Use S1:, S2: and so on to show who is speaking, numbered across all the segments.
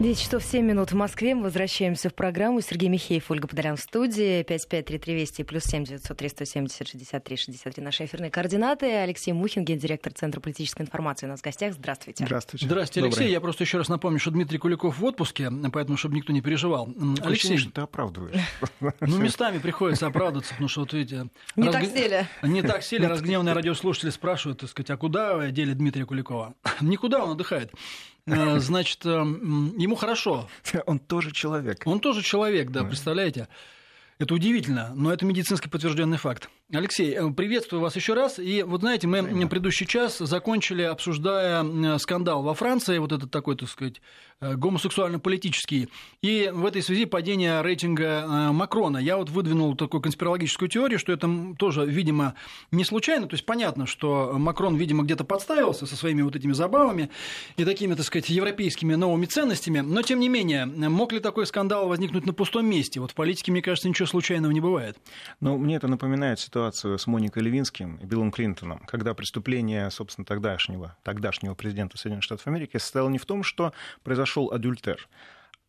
S1: 10 часов 7 минут в Москве. Мы возвращаемся в программу. Сергей Михеев, Ольга Подолян в студии. 553320 плюс 7 903 170 63 63 наши эфирные координаты. Алексей Мухин, гендиректор Центра политической информации у нас в гостях. Здравствуйте.
S2: Здравствуйте. Здравствуйте, Алексей. Добрый. Я просто еще раз напомню, что Дмитрий Куликов в отпуске, поэтому, чтобы никто не переживал.
S3: Алексей, что ты оправдываешь.
S2: Ну, местами приходится оправдаться, потому что, вот видите...
S1: Не разг... так сели.
S2: Не так сели. Разгневанные радиослушатели спрашивают, так сказать, а куда дели Дмитрия Куликова? Никуда он отдыхает. Э, значит, э, ему хорошо.
S3: Он тоже человек.
S2: Он тоже человек, да, представляете? Это удивительно, но это медицински подтвержденный факт. Алексей, э, приветствую вас еще раз. И вот знаете, мы Понятно. предыдущий час закончили, обсуждая скандал во Франции, вот этот такой, так сказать, э, гомосексуально-политический. И в этой связи падение рейтинга э, Макрона. Я вот выдвинул такую конспирологическую теорию, что это тоже, видимо, не случайно. То есть понятно, что Макрон, видимо, где-то подставился со своими вот этими забавами и такими, так сказать, европейскими новыми ценностями. Но, тем не менее, мог ли такой скандал возникнуть на пустом месте? Вот в политике, мне кажется, ничего случайного не бывает.
S3: Ну, мне это напоминает ситуацию с Моникой Левинским и Биллом Клинтоном, когда преступление, собственно, тогдашнего, тогдашнего президента Соединенных Штатов Америки состояло не в том, что произошел адюльтер,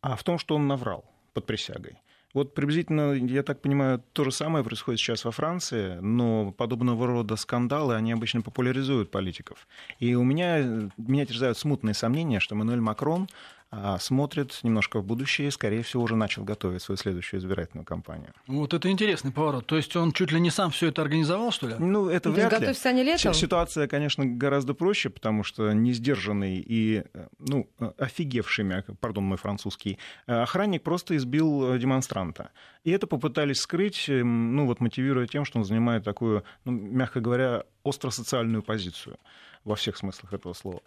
S3: а в том, что он наврал под присягой. Вот приблизительно, я так понимаю, то же самое происходит сейчас во Франции, но подобного рода скандалы, они обычно популяризуют политиков. И у меня, меня терзают смутные сомнения, что Мануэль Макрон смотрит немножко в будущее и, скорее всего, уже начал готовить свою следующую избирательную кампанию.
S2: Вот это интересный поворот. То есть он чуть ли не сам все это организовал, что ли?
S3: Ну, это вряд
S1: готовится ли. они летом?
S3: Ситуация, конечно, гораздо проще, потому что не сдержанный и ну, офигевшими, пардон, мой французский, охранник просто избил демонстранта. И это попытались скрыть, ну, вот мотивируя тем, что он занимает такую, ну, мягко говоря, остросоциальную позицию во всех смыслах этого слова.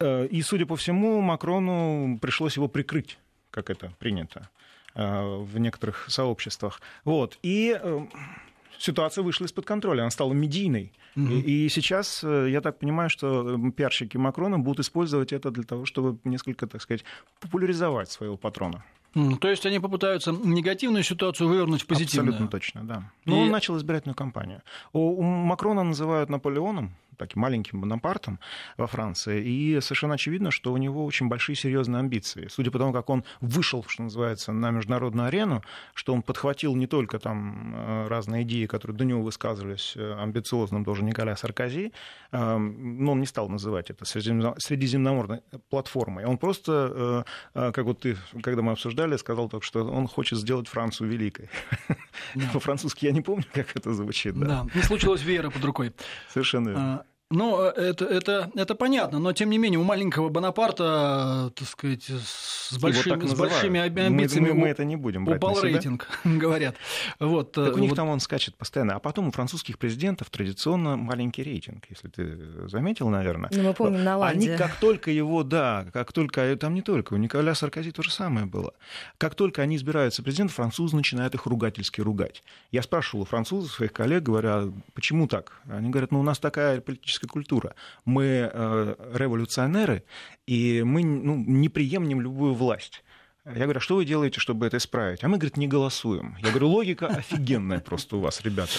S3: Э, и, судя по всему, Макрону пришлось его прикрыть, как это принято э, в некоторых сообществах. Вот. И э, ситуация вышла из-под контроля, она стала медийной. Угу. И, и сейчас, я так понимаю, что пиарщики Макрона будут использовать это для того, чтобы несколько, так сказать, популяризовать своего патрона.
S2: То есть они попытаются негативную ситуацию вывернуть в позитивную.
S3: Абсолютно точно, да. Но и... он начал избирательную кампанию. У Макрона называют Наполеоном, таким маленьким Бонапартом во Франции, и совершенно очевидно, что у него очень большие серьезные амбиции. Судя по тому, как он вышел, что называется, на международную арену, что он подхватил не только там э, разные идеи, которые до него высказывались э, амбициозным тоже Николя Саркози, э, но он не стал называть это средиземноморной платформой. Он просто, как вот ты, когда мы обсуждали, сказал только, что он хочет сделать Францию великой. Да. По-французски я не помню, как это звучит.
S2: Да, да. не случилось вера под рукой.
S3: Совершенно верно. А,
S2: ну, это, это, это понятно, но тем не менее у маленького Бонапарта, так сказать, с большими, с большими амбициями...
S3: Мы, мы, мы это не будем брать
S2: Упал рейтинг, говорят. Вот,
S3: так у них вот... там он скачет постоянно. А потом у французских президентов традиционно маленький рейтинг, если ты заметил, наверное.
S1: Ну, мы помним на
S3: Они как только его, да, как только... Там не только, у Николя Саркози то же самое было. Как только они избираются президентом, французы начинают их ругательски ругать. Я спрашивал у французов, своих коллег, говоря, почему так? Они говорят, ну, у нас такая политическая политическая культура. Мы э, революционеры, и мы ну, не приемлем любую власть. Я говорю, а что вы делаете, чтобы это исправить? А мы, говорит, не голосуем. Я говорю, логика офигенная просто у вас, ребята.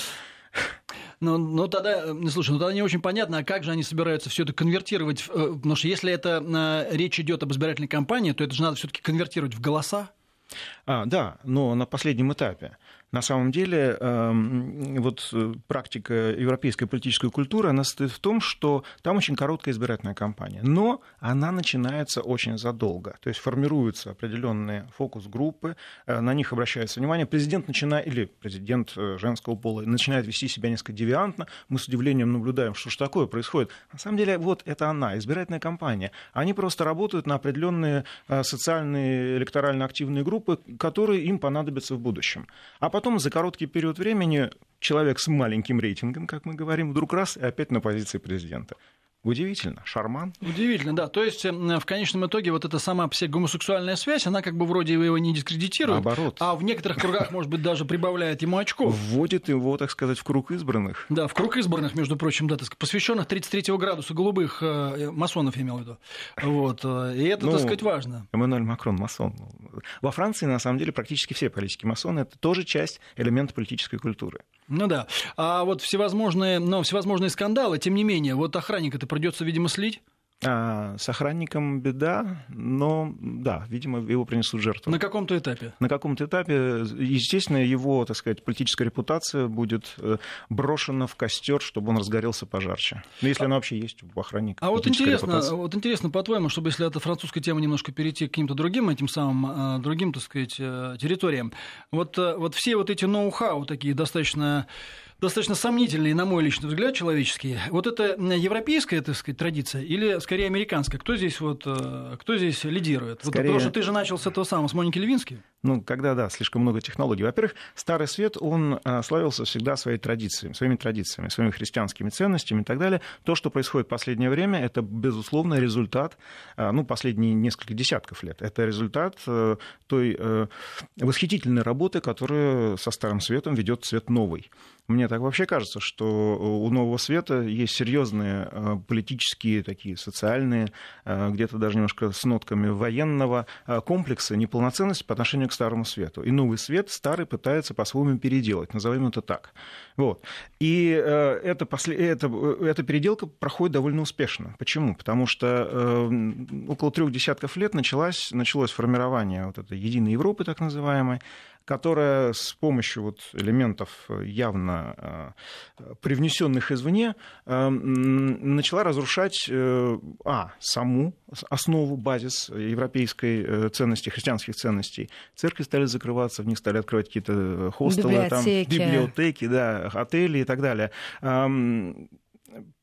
S2: Ну, ну тогда, э, слушай, ну тогда не очень понятно, а как же они собираются все это конвертировать, э, потому что если это речь идет об избирательной кампании, то это же надо все-таки конвертировать в голоса.
S3: А, да, но на последнем этапе. На самом деле, эм, вот э, практика европейской политической культуры, она состоит в том, что там очень короткая избирательная кампания, но она начинается очень задолго. То есть формируются определенные фокус-группы, э, на них обращается внимание. Президент начинает, или президент э, женского пола начинает вести себя несколько девиантно. Мы с удивлением наблюдаем, что же такое происходит. На самом деле, вот это она, избирательная кампания. Они просто работают на определенные социальные электорально активные группы, которые им понадобятся в будущем. А потом потом за короткий период времени человек с маленьким рейтингом, как мы говорим, вдруг раз и опять на позиции президента. Удивительно, шарман.
S2: Удивительно, да. То есть, эм, в конечном итоге, вот эта сама гомосексуальная связь, она как бы вроде его не дискредитирует,
S3: Наоборот.
S2: а в некоторых кругах, может быть, даже прибавляет ему очков.
S3: Вводит его, так сказать, в круг избранных.
S2: Да, в круг избранных, между прочим, да, посвященных 33 градуса голубых э, масонов, я имел в виду. Вот. Э, и это, ну, так сказать, важно.
S3: Эммануэль Макрон масон. Во Франции, на самом деле, практически все политики масоны – это тоже часть элемента политической культуры.
S2: Ну да. А вот всевозможные, но всевозможные скандалы, тем не менее, вот охранника это придется, видимо, слить.
S3: А, с охранником беда, но да, видимо, его принесут жертву.
S2: На каком-то этапе?
S3: На каком-то этапе, естественно, его, так сказать, политическая репутация будет э, брошена в костер, чтобы он разгорелся пожарче. Ну, если а... она вообще есть у охранника.
S2: А вот интересно, вот интересно, по-твоему, чтобы если это французская тема немножко перейти к каким-то другим этим самым, а, другим, так сказать, э, территориям, вот, э, вот все вот эти ноу-хау такие достаточно достаточно сомнительные, на мой личный взгляд, человеческие. Вот это европейская, так сказать, традиция или скорее американская? Кто здесь, вот, э, кто здесь лидирует? Скорее... Вот, потому что ты же начал с этого самого, с Моники Левински.
S3: Ну, когда, да, слишком много технологий. Во-первых, Старый Свет, он э, славился всегда своей традицией, своими традициями, своими христианскими ценностями и так далее. То, что происходит в последнее время, это, безусловно, результат, э, ну, последние несколько десятков лет. Это результат той восхитительной работы, которую со Старым Светом ведет Свет Новый. Мне так вообще кажется, что у Нового Света есть серьезные э, политические, такие социальные, э, где-то даже немножко с нотками военного э, комплекса неполноценности по отношению к Старому Свету. И Новый Свет старый пытается по-своему переделать, назовем это так. Вот. И эта, после... эта, эта переделка проходит довольно успешно. Почему? Потому что около трех десятков лет началось, началось формирование вот этой единой Европы, так называемой, которая с помощью вот элементов явно э, привнесенных извне э, начала разрушать э, а, саму основу, базис европейской ценности, христианских ценностей. Церкви стали закрываться, в них стали открывать какие-то хостелы, библиотеки. Там, библиотеки, да, отели и так далее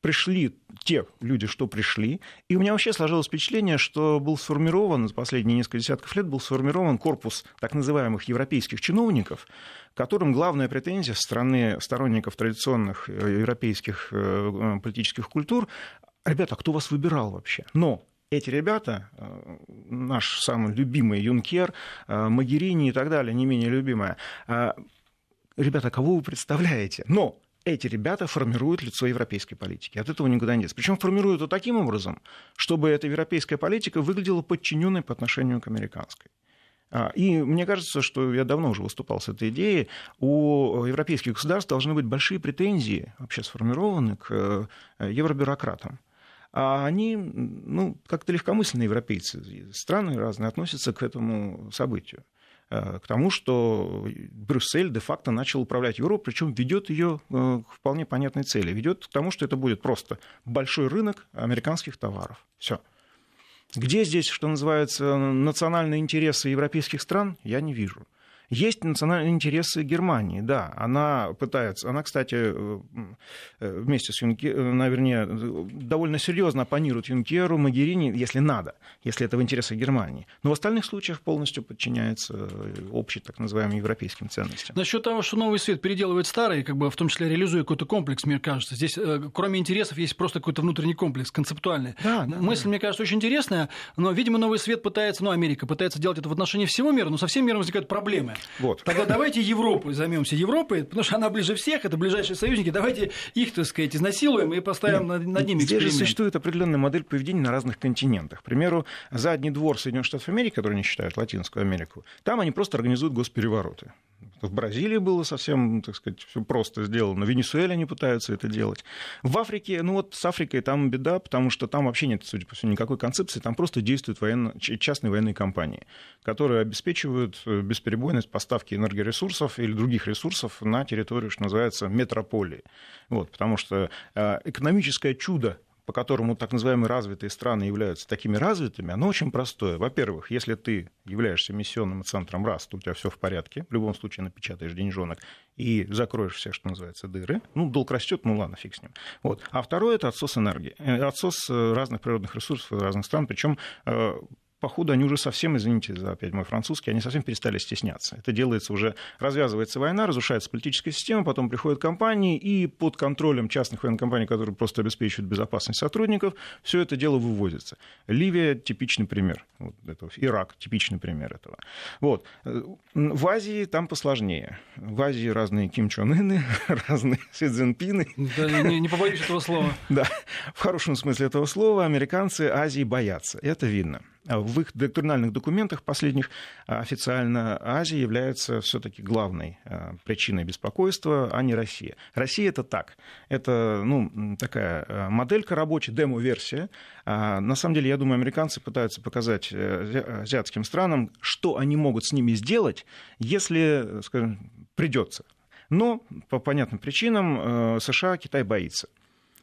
S3: пришли те люди, что пришли, и у меня вообще сложилось впечатление, что был сформирован, за последние несколько десятков лет был сформирован корпус так называемых европейских чиновников, которым главная претензия со стороны сторонников традиционных э, европейских э, э, политических культур, ребята, а кто вас выбирал вообще? Но эти ребята, наш самый любимый Юнкер, Магерини и так далее, не менее любимая, ребята, кого вы представляете? Но эти ребята формируют лицо европейской политики. От этого никуда не деться. Причем формируют это таким образом, чтобы эта европейская политика выглядела подчиненной по отношению к американской. А, и мне кажется, что я давно уже выступал с этой идеей, у европейских государств должны быть большие претензии, вообще сформированы к э, евробюрократам. А они, ну, как-то легкомысленные европейцы, страны разные относятся к этому событию. Э, к тому, что Брюссель де-факто начал управлять Европой, причем ведет ее э, к вполне понятной цели. Ведет к тому, что это будет просто большой рынок американских товаров. Все. Где здесь, что называется, национальные интересы европейских стран, я не вижу. Есть национальные интересы Германии, да. Она пытается, она, кстати, э, э, вместе с Юнкером, наверное, довольно серьезно оппонирует Юнкеру, Магерини, если надо, если это в интересах Германии. Но в остальных случаях полностью подчиняется э, общей, так называемым, европейским ценностям.
S2: Насчет того, что новый свет переделывает старый, как бы в том числе реализуя какой-то комплекс, мне кажется, здесь кроме интересов есть просто какой-то внутренний комплекс, концептуальный. Да, да, Мысль, да. мне кажется, очень интересная, но, видимо, новый свет пытается, ну, Америка пытается делать это в отношении всего мира, но со всем миром возникают проблемы. Вот. Тогда давайте Европой займемся Европой, потому что она ближе всех, это ближайшие союзники. Давайте их, так сказать, изнасилуем и поставим над, над ними
S3: Здесь же существует определенная модель поведения на разных континентах. К примеру, задний двор Соединенных Штатов Америки, который не считают Латинскую Америку, там они просто организуют госперевороты. В Бразилии было совсем, так сказать, все просто сделано. В Венесуэле они пытаются это делать. В Африке, ну вот с Африкой там беда, потому что там вообще нет, судя по всему, никакой концепции. Там просто действуют военно... частные военные компании, которые обеспечивают э, бесперебойность поставки энергоресурсов или других ресурсов на территорию, что называется, метрополии. Вот, потому что э, экономическое чудо по которому так называемые развитые страны являются такими развитыми, оно очень простое. Во-первых, если ты являешься миссионным центром раз, то у тебя все в порядке, в любом случае напечатаешь деньжонок и закроешь все, что называется, дыры. Ну, долг растет, ну ладно, фиг с ним. Вот. А второе – это отсос энергии, э, отсос э, разных природных ресурсов разных стран, причем э, походу, они уже совсем, извините за опять мой французский, они совсем перестали стесняться. Это делается уже, развязывается война, разрушается политическая система, потом приходят компании, и под контролем частных военных компаний, которые просто обеспечивают безопасность сотрудников, все это дело выводится. Ливия – типичный пример вот этого. Ирак – типичный пример этого. Вот. В Азии там посложнее. В Азии разные Ким Чон Ыны, разные Си Цзиньпины.
S2: Да, не, не побоюсь этого слова.
S3: Да, в хорошем смысле этого слова американцы Азии боятся. Это видно. В их доктринальных документах последних официально Азия является все-таки главной причиной беспокойства, а не Россия. Россия это так. Это ну, такая моделька рабочая, демо-версия. А на самом деле, я думаю, американцы пытаются показать азиатским странам, что они могут с ними сделать, если, скажем, придется. Но по понятным причинам э, США Китай боится.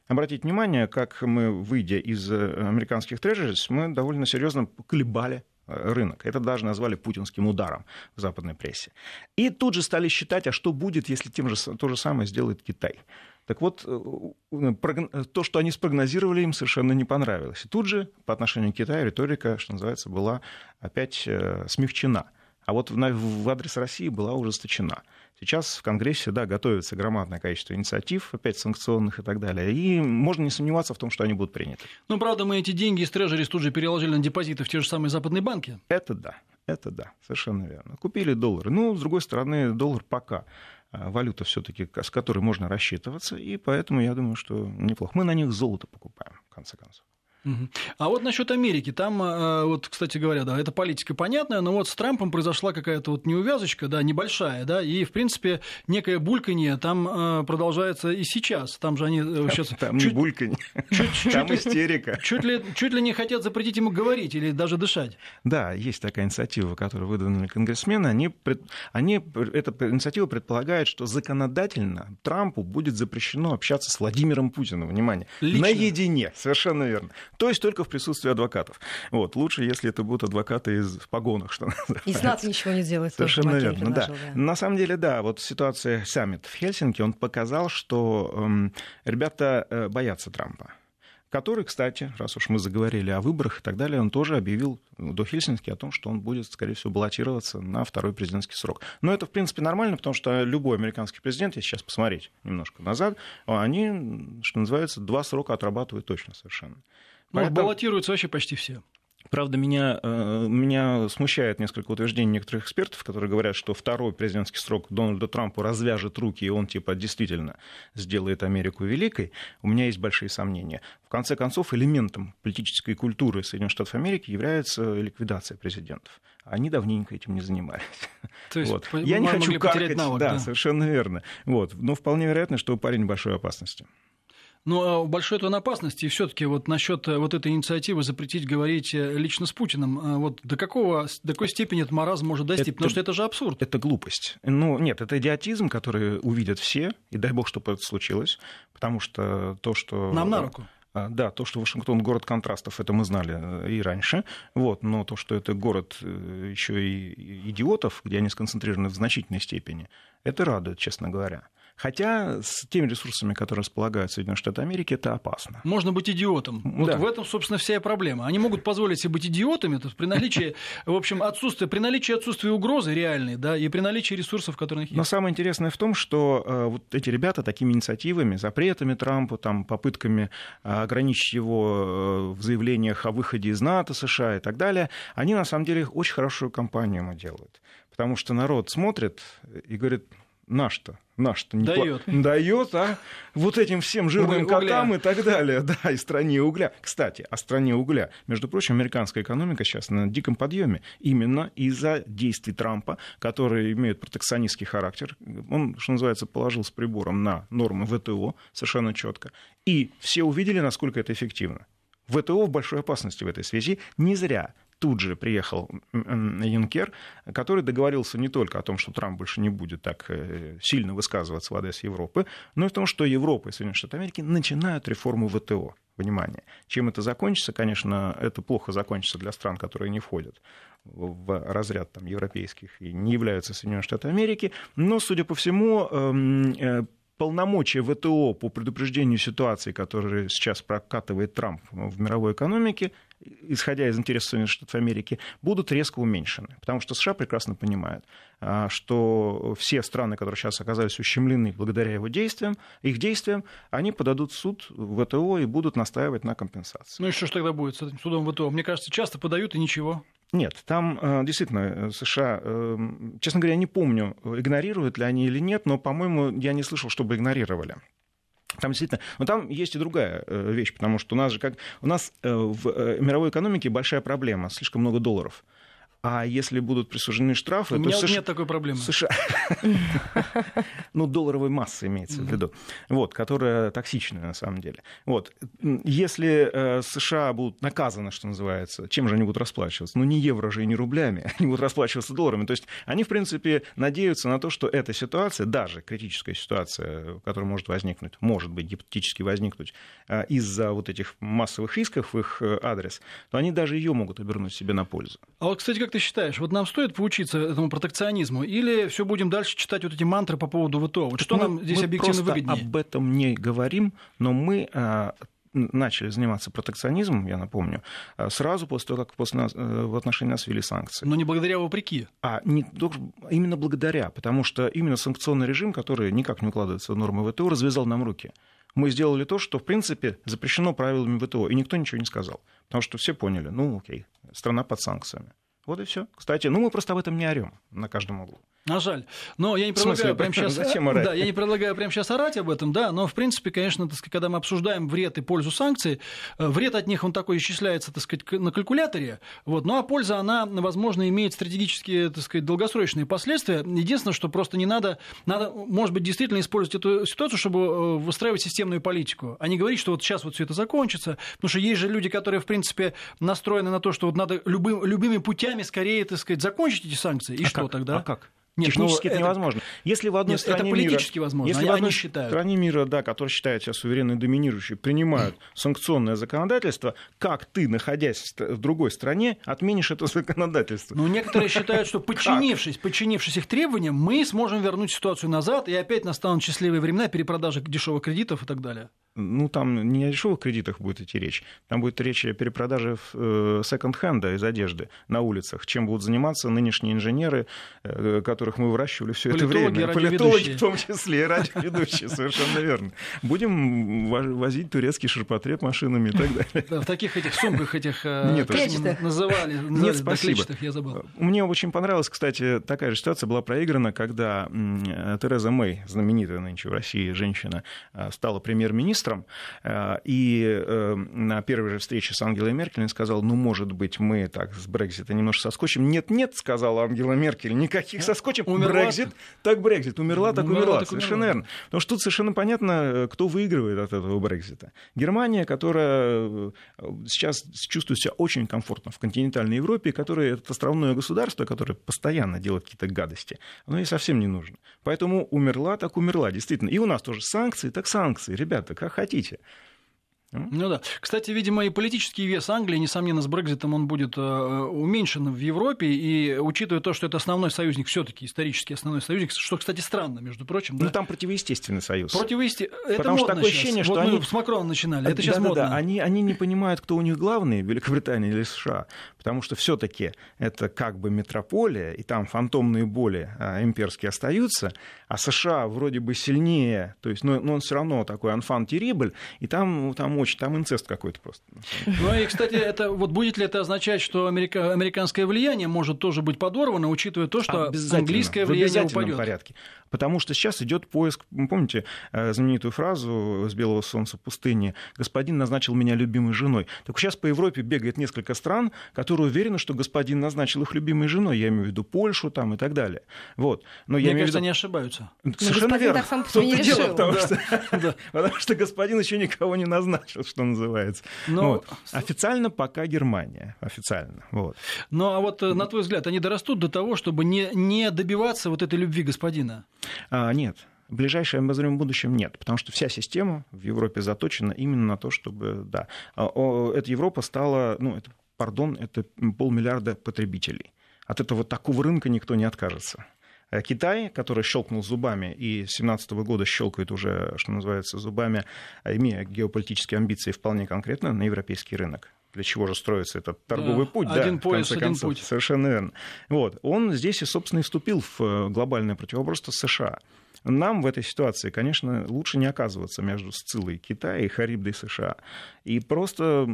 S3: Обратите внимание, как мы, выйдя из э, американских трежерис, мы довольно серьезно колебали э, рынок. Это даже назвали путинским ударом в западной прессе. И тут же стали считать, а что будет, если тем же, то же самое сделает Китай. Так вот, то, что они спрогнозировали, им совершенно не понравилось. И тут же по отношению к Китаю риторика, что называется, была опять смягчена. А вот в адрес России была ужесточена. Сейчас в Конгрессе, да, готовится громадное количество инициатив, опять санкционных и так далее. И можно не сомневаться в том, что они будут приняты.
S2: Ну, правда, мы эти деньги из трежерис тут же переложили на депозиты в те же самые западные банки.
S3: Это да, это да, совершенно верно. Купили доллары. Ну, с другой стороны, доллар пока а, валюта все-таки, с которой можно рассчитываться, и поэтому я думаю, что неплохо. Мы на них золото покупаем, в конце концов.
S2: А вот насчет Америки, там, э, вот, кстати говоря, да, эта политика понятная, но вот с Трампом произошла какая-то вот неувязочка, да, небольшая, да, и, в принципе, некое бульканье там э, продолжается и сейчас. Там же они сейчас...
S3: Э, там чуть, не бульканье, чуть, чуть, там истерика.
S2: Чуть ли, чуть ли не хотят запретить ему говорить или даже дышать.
S3: Да, есть такая инициатива, которую выдвинули конгрессмены. Они, они, эта инициатива предполагает, что законодательно Трампу будет запрещено общаться с Владимиром Путиным, внимание, Лично. наедине, совершенно верно. То есть только в присутствии адвокатов. Вот. Лучше, если это будут адвокаты из погонах, что
S1: называется. И Сенат ничего не делает.
S3: Совершенно верно, да. да. На самом деле, да, вот ситуация саммит в Хельсинки, он показал, что эм, ребята э, боятся Трампа который, кстати, раз уж мы заговорили о выборах и так далее, он тоже объявил до Хельсинки о том, что он будет, скорее всего, баллотироваться на второй президентский срок. Но это, в принципе, нормально, потому что любой американский президент, если сейчас посмотреть немножко назад, они, что называется, два срока отрабатывают точно совершенно.
S2: Ну, Поэтому... баллотируются вообще почти все.
S3: Правда, меня, э, меня смущает несколько утверждений некоторых экспертов, которые говорят, что второй президентский срок Дональда Трампа развяжет руки, и он типа действительно сделает Америку великой. У меня есть большие сомнения. В конце концов, элементом политической культуры Соединенных Штатов Америки является ликвидация президентов. Они давненько этим не занимались.
S2: То есть вот. Я не хочу каркать, навык,
S3: да, да, совершенно верно. Вот. Но вполне вероятно, что парень в большой опасности.
S2: Ну, а большой это опасности, и все-таки вот насчет э, вот этой инициативы запретить говорить э, лично с Путиным, э, вот до какого, до какой степени этот маразм может достичь? Это, Потому что это же абсурд.
S3: Это глупость. Ну, нет, это идиотизм, который увидят все, и дай бог, чтобы это случилось, потому что то, что...
S2: Нам на руку.
S3: А, да, то, что Вашингтон город контрастов, это мы знали и раньше. Вот, но то, что это город еще и идиотов, где они сконцентрированы в значительной степени, это радует, честно говоря. Хотя с теми ресурсами, которые располагают Соединенные Штаты Америки, это опасно.
S2: Можно быть идиотом. Вот да. в этом, собственно, вся и проблема. Они могут позволить себе быть идиотами то есть при наличии, в общем, отсутствия, при наличии отсутствия угрозы реальной, да, и при наличии ресурсов, которые есть.
S3: Но самое интересное в том, что э, вот эти ребята такими инициативами, запретами Трампа, там, попытками э, ограничить его э, в заявлениях о выходе из НАТО, США и так далее, они на самом деле очень хорошую кампанию ему делают. Потому что народ смотрит и говорит, наш-то, наш-то
S2: не дает.
S3: Пла... дает, а вот этим всем жирным угля. котам и так далее, да, и стране угля. Кстати, о стране угля. Между прочим, американская экономика сейчас на диком подъеме именно из-за действий Трампа, которые имеют протекционистский характер. Он, что называется, положил с прибором на нормы ВТО совершенно четко. И все увидели, насколько это эффективно. ВТО в большой опасности в этой связи. Не зря тут же приехал Юнкер, который договорился не только о том, что Трамп больше не будет так э, сильно высказываться в адрес Европы, но и о том, что Европа и Соединенные Штаты Америки начинают реформу ВТО. Внимание. Чем это закончится, конечно, это плохо закончится для стран, которые не входят в разряд там, европейских и не являются Соединенные Штаты Америки, но, судя по всему, эм, э, полномочия ВТО по предупреждению ситуации, которые сейчас прокатывает Трамп в мировой экономике, исходя из интересов Соединенных Штатов Америки, будут резко уменьшены. Потому что США прекрасно понимают, а, что все страны, которые сейчас оказались ущемлены благодаря его действиям, их действиям, они подадут в суд в ВТО и будут настаивать на компенсации.
S2: Ну и что ж тогда будет с этим судом ВТО? Мне кажется, часто подают и ничего.
S3: Нет, там э, действительно США, э, честно говоря, не помню, игнорируют ли они или нет, но, по-моему, я не слышал, чтобы игнорировали. Там действительно, но там есть и другая вещь, потому что у нас же как у нас в мировой экономике большая проблема, слишком много долларов. А если будут присуждены штрафы...
S2: У меня
S3: США...
S2: нет такой проблемы.
S3: США... ну, долларовой массы имеется в виду. Вот, которая токсичная на самом деле. Вот. Если э, США будут наказаны, что называется, чем же они будут расплачиваться? Ну, не евро же и не рублями, они будут расплачиваться долларами. То есть они, в принципе, надеются на то, что эта ситуация, даже критическая ситуация, которая может возникнуть, может быть, гипотетически возникнуть э, из-за вот этих массовых рисков в их э, адрес, то они даже ее могут обернуть себе на пользу.
S2: А вот, кстати, как ты считаешь, вот нам стоит поучиться этому протекционизму, или все будем дальше читать вот эти мантры по поводу ВТО? Вот что мы, нам здесь
S3: мы
S2: объективно выгоднее?
S3: об этом не говорим, но мы а, начали заниматься протекционизмом, я напомню, а, сразу после того, как после нас, э, в отношении нас ввели санкции.
S2: Но не благодаря, вопреки.
S3: А не, именно благодаря, потому что именно санкционный режим, который никак не укладывается в нормы ВТО, развязал нам руки. Мы сделали то, что, в принципе, запрещено правилами ВТО, и никто ничего не сказал. Потому что все поняли, ну окей, страна под санкциями. Вот и все. Кстати, ну мы просто об этом не орем на каждом углу.
S2: А жаль. Но я не предлагаю прямо сейчас... Зачем орать? Да, я не предлагаю прямо сейчас орать об этом, да, но, в принципе, конечно, так сказать, когда мы обсуждаем вред и пользу санкций, э, вред от них, он такой исчисляется, так сказать, на калькуляторе, вот, ну а польза, она, возможно, имеет стратегические, так сказать, долгосрочные последствия. Единственное, что просто не надо, надо, может быть, действительно использовать эту ситуацию, чтобы э, выстраивать системную политику, а не говорить, что вот сейчас вот все это закончится, потому что есть же люди, которые, в принципе, настроены на то, что вот надо любым, любыми путями скорее, так сказать, закончить эти санкции, и
S3: а
S2: что
S3: как?
S2: тогда?
S3: А как? Нет, Технически ну, это невозможно. Если в одной
S2: Нет,
S3: стране
S2: это политически
S3: мира,
S2: возможно,
S3: если
S2: они,
S3: в одной
S2: считают.
S3: стране мира, да, которая считает себя суверенной доминирующей, принимают санкционное законодательство, как ты, находясь в другой стране, отменишь это законодательство?
S2: Ну, некоторые считают, что подчинившись, подчинившись их требованиям, мы сможем вернуть ситуацию назад, и опять настанут счастливые времена перепродажи дешевых кредитов и так далее
S3: ну, там не о дешевых кредитах будет идти речь. Там будет речь о перепродаже э, секонд-хенда из одежды на улицах. Чем будут заниматься нынешние инженеры, э, которых мы выращивали все это время.
S2: Политологи,
S3: в том числе, и радиоведущие, совершенно верно. Будем возить турецкий ширпотреб машинами и так далее.
S2: В таких этих сумках этих э, Нет, называли,
S3: Нет, спасибо. я забыл. Мне очень понравилась, кстати, такая же ситуация была проиграна, когда Тереза Мэй, знаменитая нынче в России женщина, стала премьер-министром, министром, э, и э, на первой же встрече с Ангелой Меркель он сказал, ну, может быть, мы так с Брекзита немножко соскочим. Нет-нет, сказала Ангела Меркель, никаких соскочим. Брекзит, так Брекзит. Умерла, так умерла. умерла. Так совершенно умерла. верно. Потому что тут совершенно понятно, э, кто выигрывает от этого Брекзита. Германия, которая сейчас чувствует себя очень комфортно в континентальной Европе, которая это островное государство, которое постоянно делает какие-то гадости, оно ей совсем не нужно. Поэтому умерла, так умерла, действительно. И у нас тоже санкции, так санкции. Ребята, как хотите.
S2: Ну да. Кстати, видимо, и политический вес Англии, несомненно, с Брекзитом он будет э, уменьшен в Европе, и учитывая то, что это основной союзник, все таки исторически основной союзник, что, кстати, странно, между прочим.
S3: Да? Ну, там противоестественный союз.
S2: Противоестественный. Это Потому что такое сейчас. ощущение, что вот они... с Макроном начинали, это сейчас да, модно.
S3: Да, да. Они, они не понимают, кто у них главный, Великобритания или США, потому что все таки это как бы метрополия, и там фантомные боли а, имперские остаются, а США вроде бы сильнее, то есть, но, но он все равно такой анфан терибль, и там, там очень, там инцест какой-то просто.
S2: Ну и, кстати, это, вот будет ли это означать, что америка, американское влияние может тоже быть подорвано, учитывая то, что английское влияние в упадет?
S3: порядке. Потому что сейчас идет поиск, помните э, знаменитую фразу с белого солнца пустыни «Господин назначил меня любимой женой». Так сейчас по Европе бегает несколько стран, которые уверены, что господин назначил их любимой женой. Я имею в виду Польшу там и так далее. Вот.
S2: Но Мне я кажется, виду... они ошибаются.
S3: Совершенно ну, верно. Так сам по не решил. Потому, да. что, потому что господин еще никого не назначил, что называется. Но... Ну, вот. Официально пока Германия. Официально. Вот.
S2: Ну а вот э, на твой взгляд, они дорастут до того, чтобы не, не добиваться вот этой любви господина?
S3: А, нет. В ближайшем обозримом будущем нет, потому что вся система в Европе заточена именно на то, чтобы, да, а, эта Европа стала, ну, это, пардон, это полмиллиарда потребителей. От этого такого рынка никто не откажется. А Китай, который щелкнул зубами и с 2017 года щелкает уже, что называется, зубами, имея геополитические амбиции вполне конкретно на европейский рынок, для чего же строится этот торговый да, путь,
S2: один
S3: да,
S2: пояс,
S3: конце концов,
S2: путь.
S3: совершенно верно. Вот, он здесь и, собственно, и вступил в э, глобальное противоборство США. Нам в этой ситуации, конечно, лучше не оказываться между Сцилой Китая и Харибдой США. И просто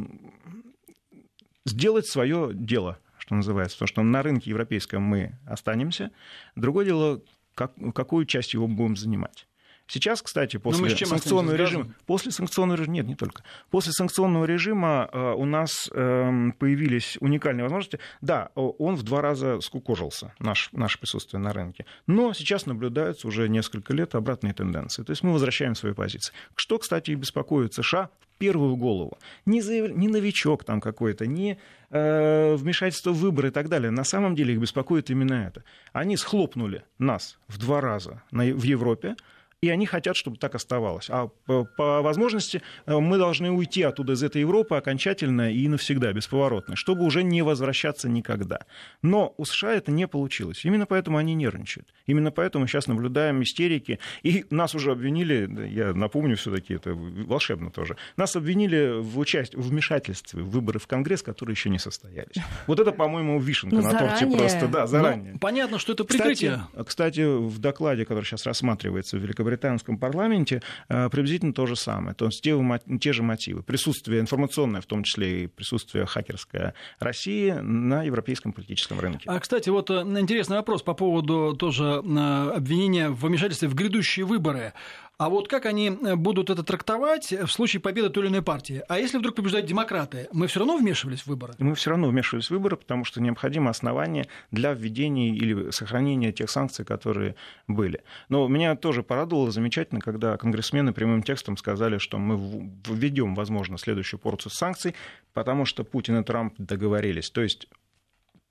S3: сделать свое дело, что называется. Потому что на рынке европейском мы останемся. Другое дело, как, какую часть его будем занимать. Сейчас, кстати, после санкционного режима... После санкционного режима... Нет, не только. После санкционного режима э, у нас э, появились уникальные возможности. Да, он в два раза скукожился, наш, наше присутствие на рынке. Но сейчас наблюдаются уже несколько лет обратные тенденции. То есть мы возвращаем свои позиции. Что, кстати, и беспокоит США в первую голову. Не, заяв... не новичок там какой-то, не э, вмешательство в выборы и так далее. На самом деле их беспокоит именно это. Они схлопнули нас в два раза на... в Европе, и они хотят, чтобы так оставалось. А по, по возможности э, мы должны уйти оттуда из этой Европы окончательно и навсегда, бесповоротно, чтобы уже не возвращаться никогда. Но у США это не получилось. Именно поэтому они нервничают. Именно поэтому сейчас наблюдаем истерики. И нас уже обвинили, я напомню все-таки, это волшебно тоже, нас обвинили в, участии, в вмешательстве в выборы в Конгресс, которые еще не состоялись. Вот это, по-моему, вишенка ну, на заранее. торте просто. Да, заранее.
S2: Ну, понятно, что это прикрытие.
S3: Кстати, кстати, в докладе, который сейчас рассматривается в Великобритании, британском парламенте э, приблизительно то же самое. То есть те, те же мотивы. Присутствие информационное, в том числе и присутствие хакерское России на европейском политическом рынке.
S2: А, кстати, вот э, интересный вопрос по поводу тоже э, обвинения в вмешательстве в грядущие выборы. А вот как они э, будут это трактовать в случае победы той или иной партии? А если вдруг побеждают демократы, мы все равно вмешивались в выборы?
S3: Мы все равно вмешивались в выборы, потому что необходимо основание для введения или сохранения тех санкций, которые были. Но меня тоже порадовало замечательно, когда конгрессмены прямым текстом сказали, что мы введем, возможно, следующую порцию санкций, потому что Путин и Трамп договорились. То есть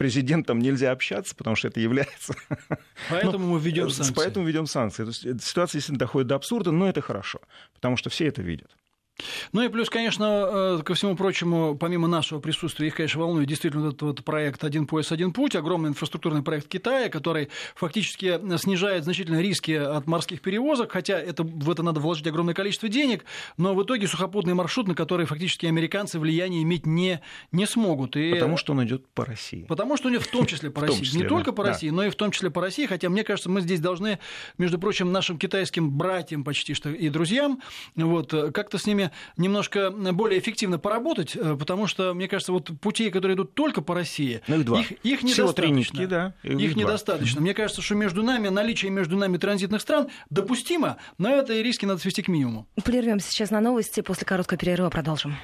S3: президентом нельзя общаться, потому что это является...
S2: Поэтому мы введем санкции.
S3: Поэтому введем санкции. То есть ситуация действительно доходит до абсурда, но это хорошо, потому что все это видят.
S2: Ну и плюс, конечно, э, ко всему прочему, помимо нашего присутствия, их, конечно, волнует действительно этот вот проект «Один пояс, один путь», огромный инфраструктурный проект Китая, который фактически снижает значительно риски от морских перевозок, хотя это, в это надо вложить огромное количество денег, но в итоге сухопутный маршрут, на который фактически американцы влияние иметь не, не смогут.
S3: И... Потому что он идет по России.
S2: Потому что он в том числе по России. Не только по России, но и в том числе по России, хотя, мне кажется, мы здесь должны, между прочим, нашим китайским братьям почти что и друзьям, вот, как-то с ними немножко более эффективно поработать, э, потому что, мне кажется, вот путей, которые идут только по России,
S3: ну, их, два. их,
S2: их недостаточно.
S3: нитки, да,
S2: их, их недостаточно. Мне кажется, что между нами, наличие между нами транзитных стран допустимо, но это и риски надо свести к минимуму.
S1: Прервемся сейчас на новости, после короткого перерыва продолжим.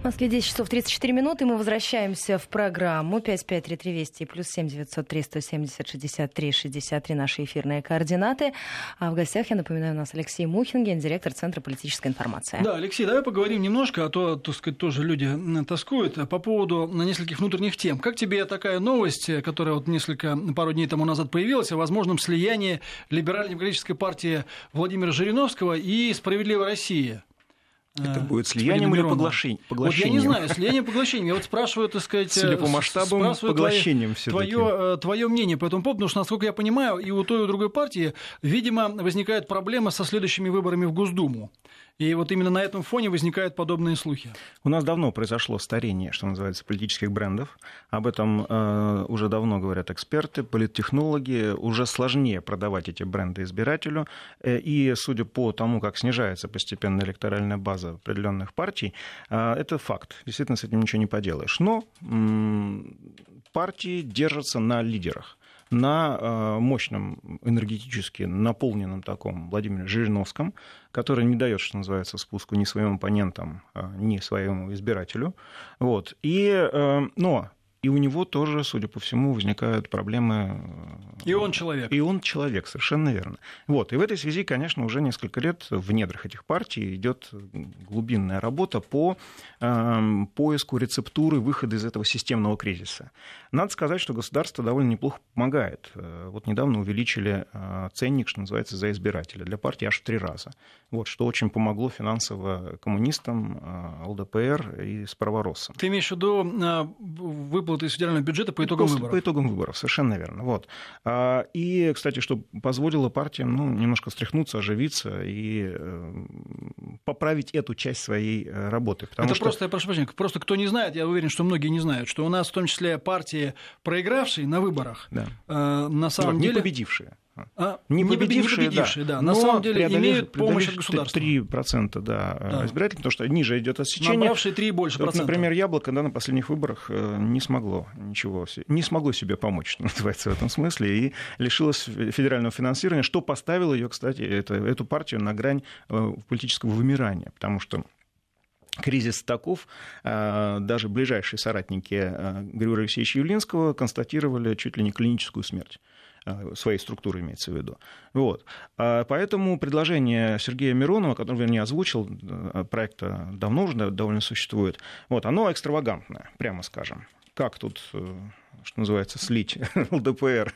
S1: В Москве 10 часов 34 минуты, мы возвращаемся в программу 5533 Вести плюс 7 903 170 63 63 наши эфирные координаты. А в гостях, я напоминаю, у нас Алексей Мухин, гендиректор Центра политической информации.
S2: Да, Алексей, давай поговорим немножко, а то, так сказать, тоже люди тоскуют по поводу нескольких внутренних тем. Как тебе такая новость, которая вот несколько, пару дней тому назад появилась, о возможном слиянии либерально-демократической партии Владимира Жириновского и «Справедливой России»?
S3: Это будет слиянием или поглощением?
S2: Вот я не знаю, слияние поглощением. Я вот спрашиваю, так сказать...
S3: Судя по масштабам, поглощением все
S2: твое, твое мнение по этому поводу, потому что, насколько я понимаю, и у той, и у другой партии, видимо, возникает проблема со следующими выборами в Госдуму. И вот именно на этом фоне возникают подобные слухи.
S3: У нас давно произошло старение, что называется, политических брендов. Об этом э, уже давно говорят эксперты, политтехнологи. Уже сложнее продавать эти бренды избирателю. Э, и судя по тому, как снижается постепенно электоральная база определенных партий, э, это факт. Действительно, с этим ничего не поделаешь. Но э, партии держатся на лидерах на э, мощном энергетически наполненном таком Владимире Жириновском, который не дает, что называется, спуску ни своим оппонентам, э, ни своему избирателю. Вот. И, э, но и у него тоже, судя по всему, возникают проблемы.
S2: Э, и он человек.
S3: И он человек, совершенно верно. Вот. И в этой связи, конечно, уже несколько лет в недрах этих партий идет глубинная работа по э, поиску рецептуры выхода из этого системного кризиса. Надо сказать, что государство довольно неплохо помогает. Э, вот недавно увеличили э, ценник, что называется, за избирателя для партии аж в три раза. Вот, что очень помогло финансово коммунистам, ЛДПР и справороссам.
S2: Ты имеешь в виду выплаты выплаты из федерального бюджета по итогам выборов.
S3: По итогам выборов, совершенно верно. Вот. А, и, кстати, что позволило партиям ну, немножко стряхнуться, оживиться и э, поправить эту часть своей э, работы.
S2: Это что... просто, я прошу прощения, просто кто не знает, я уверен, что многие не знают, что у нас в том числе партии, проигравшие на выборах, да. Э, на самом
S3: ну,
S2: деле...
S3: Не победившие
S2: А, не победившие, не победившие да. да. На самом деле имеют помощь от государства.
S3: 3% да, да. избирателей, потому что ниже идет отсечение.
S2: Набравшие 3 больше
S3: вот, Например, Яблоко да, на последних выборах э, не смогло ничего, не смогло себе помочь, что называется, в этом смысле, и лишилось федерального финансирования, что поставило ее, кстати, это, эту партию на грань э, политического вымирания, потому что кризис таков, э, даже ближайшие соратники Григория Алексеевича Явлинского констатировали чуть ли не клиническую смерть своей структуры имеется в виду. Вот. А поэтому предложение Сергея Миронова, которое, вернее, озвучил, проекта давно уже довольно существует, вот, оно экстравагантное, прямо скажем. Как тут что называется, слить ЛДПР.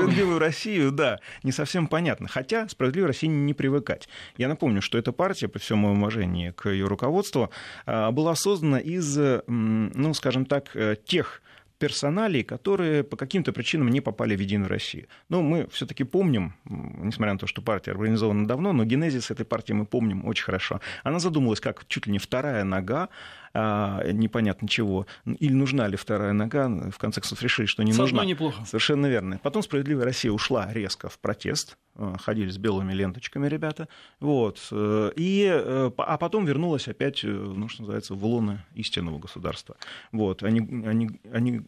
S3: Справедливую Россию, да, не совсем понятно. Хотя справедливой России не привыкать. Я напомню, что эта партия, при всем моем уважении к ее руководству, а, была создана из, ну, скажем так, э, тех персоналей, которые по каким-то причинам не попали в Единую Россию. Но мы все-таки помним, несмотря на то, что партия организована давно, но генезис этой партии мы помним очень хорошо. Она задумалась как чуть ли не вторая нога а, непонятно чего, или нужна ли вторая нога, в конце концов решили, что не С нужна.
S2: неплохо.
S3: Совершенно верно. Потом «Справедливая Россия» ушла резко в протест, а, ходили с белыми ленточками ребята, вот, и, э, а потом вернулась опять, э, ну, что называется, в лоны истинного государства. Вот, они, они, они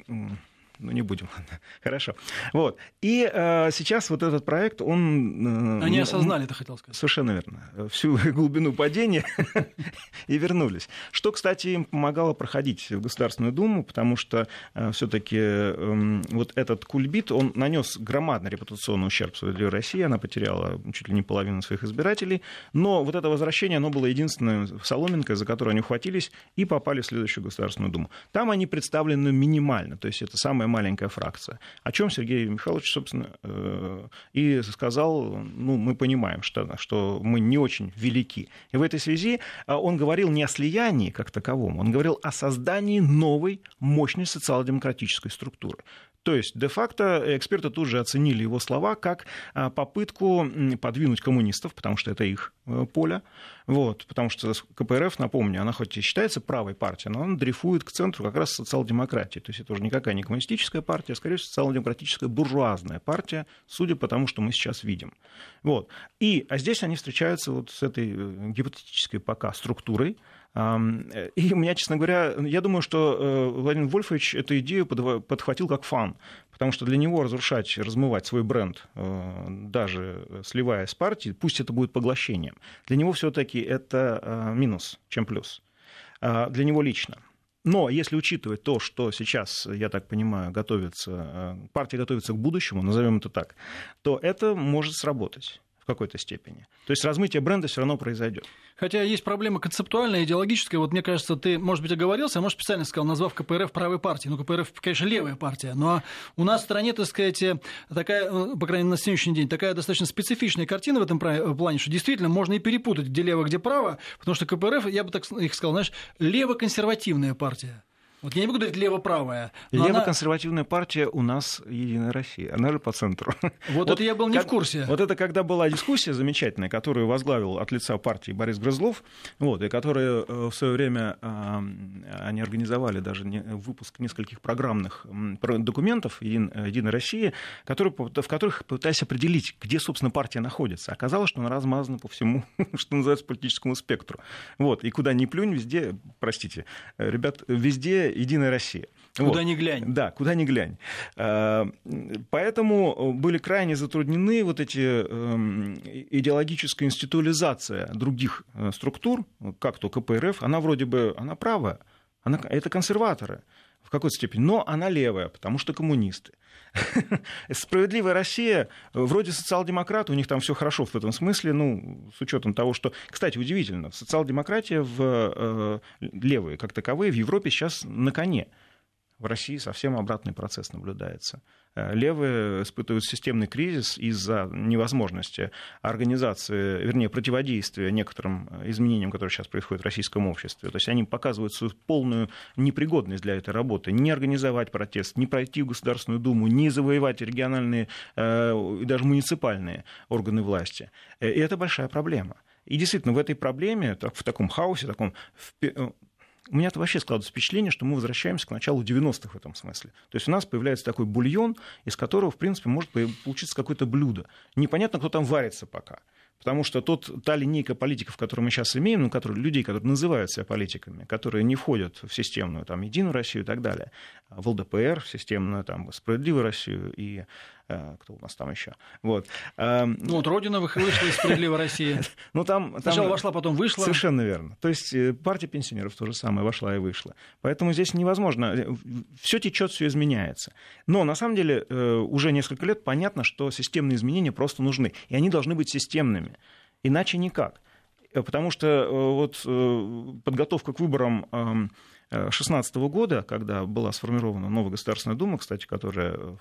S3: ну не будем, хорошо. Вот. И э, сейчас вот этот проект, он...
S2: Э, Они осознали, ты хотел сказать.
S3: Совершенно верно. Всю глубину падения и вернулись. Что, кстати, им помогало проходить в Государственную Думу, потому что э, все-таки э, эм, вот этот кульбит, он нанес громадный репутационный ущерб для России, она потеряла чуть ли не половину своих избирателей, но вот это возвращение, оно было единственной соломинкой, за которую они ухватились и попали в следующую Государственную Думу. Там они представлены минимально, то есть это самое маленькая фракция. О чем Сергей Михайлович, собственно, э, и сказал, ну, мы понимаем, что, что мы не очень велики. И в этой связи э, он говорил не о слиянии как таковом, он говорил о создании новой мощной социал-демократической структуры. То есть, де-факто, эксперты тут же оценили его слова как а, попытку подвинуть коммунистов, потому что это их э, поле, вот, потому что КПРФ, напомню, она хоть и считается правой партией, но она дрейфует к центру как раз социал-демократии. То есть это уже никакая не коммунистическая партия, а скорее социал-демократическая буржуазная партия, судя по тому, что мы сейчас видим. Вот. И, а здесь они встречаются вот с этой э, гипотетической пока структурой, и у меня, честно говоря, я думаю, что э, Владимир Вольфович эту идею подхватил как фан, потому что для него разрушать, размывать свой бренд, э, даже сливая с партии, пусть это будет поглощением, для него все-таки это э, минус, чем плюс. А, для него лично. Но если учитывать то, что сейчас, я так понимаю, готовится, партия готовится к будущему, назовем это так, то это может сработать в какой-то степени. То есть размытие бренда все равно произойдет.
S2: Хотя есть проблема концептуальная, идеологическая. Вот мне кажется, ты, может быть, оговорился, а может, специально сказал, назвав КПРФ правой партией. Ну, КПРФ, конечно, левая партия. Но у нас в стране, так сказать, такая, э, по крайней мере, на сегодняшний день, такая достаточно специфичная картина в этом э, плане, что действительно можно и перепутать, где лево, где право, потому что КПРФ, я бы так их сказал, знаешь, лево-консервативная партия. Вот я не могу говорить лево-правая.
S3: Лево-консервативная она... партия у нас Единая Россия. Она же по центру.
S2: Вот, вот это я был не
S3: как...
S2: в курсе.
S3: Вот это когда была дискуссия замечательная, которую возглавил от лица партии Борис Грызлов, вот, и которую э, в свое время э, они организовали даже выпуск нескольких программных документов Единой России, которые, в которых пытаясь определить, где, собственно, партия находится. Оказалось, что она размазана по всему, что называется, политическому спектру. Вот, и куда ни плюнь, везде, простите, э, ребят, везде Единая Россия.
S2: Куда вот. ни глянь.
S3: Да, куда ни глянь. А, поэтому были крайне затруднены вот эти эм, идеологическая институализация других э, структур, как то КПРФ, она вроде бы, она правая, она, это консерваторы в какой-то степени, но она левая, потому что коммунисты. Справедливая Россия, вроде социал-демократы, у них там все хорошо в этом смысле, ну, с учетом того, что, кстати, удивительно, социал-демократия в э, левые, как таковые, в Европе сейчас на коне. В России совсем обратный процесс наблюдается. Э, левые испытывают системный кризис из-за невозможности организации, вернее, противодействия некоторым э, изменениям, которые сейчас происходят в российском обществе. То есть они показывают свою полную непригодность для этой работы. Не организовать протест, не пройти в Государственную Думу, не завоевать региональные э, и даже муниципальные органы власти. И это большая проблема. И действительно, в этой проблеме, в таком хаосе, таком у меня вообще складывается впечатление, что мы возвращаемся к началу 90-х в этом смысле. То есть у нас появляется такой бульон, из которого, в принципе, может получиться какое-то блюдо. Непонятно, кто там варится пока. Потому что тот, та линейка политиков, которую мы сейчас имеем, ну, которые, людей, которые называют себя политиками, которые не входят в системную там, Единую Россию и так далее, в ЛДПР, в системную там, Справедливую Россию и Э, кто у нас там еще? Вот.
S2: Эм, ну, вот Родина вышла из «Справедливой России».
S3: Ну, там,
S2: Сначала вошла, потом вышла.
S3: Совершенно верно. То есть э, партия пенсионеров то же самое вошла и вышла. Поэтому здесь невозможно. Э, все течет, все изменяется. Но на самом деле уже несколько лет понятно, что системные изменения просто нужны. И они должны быть системными. Иначе никак. Потому что вот подготовка к выборам эм, 2016 года, когда была сформирована новая Государственная Дума, кстати, которая,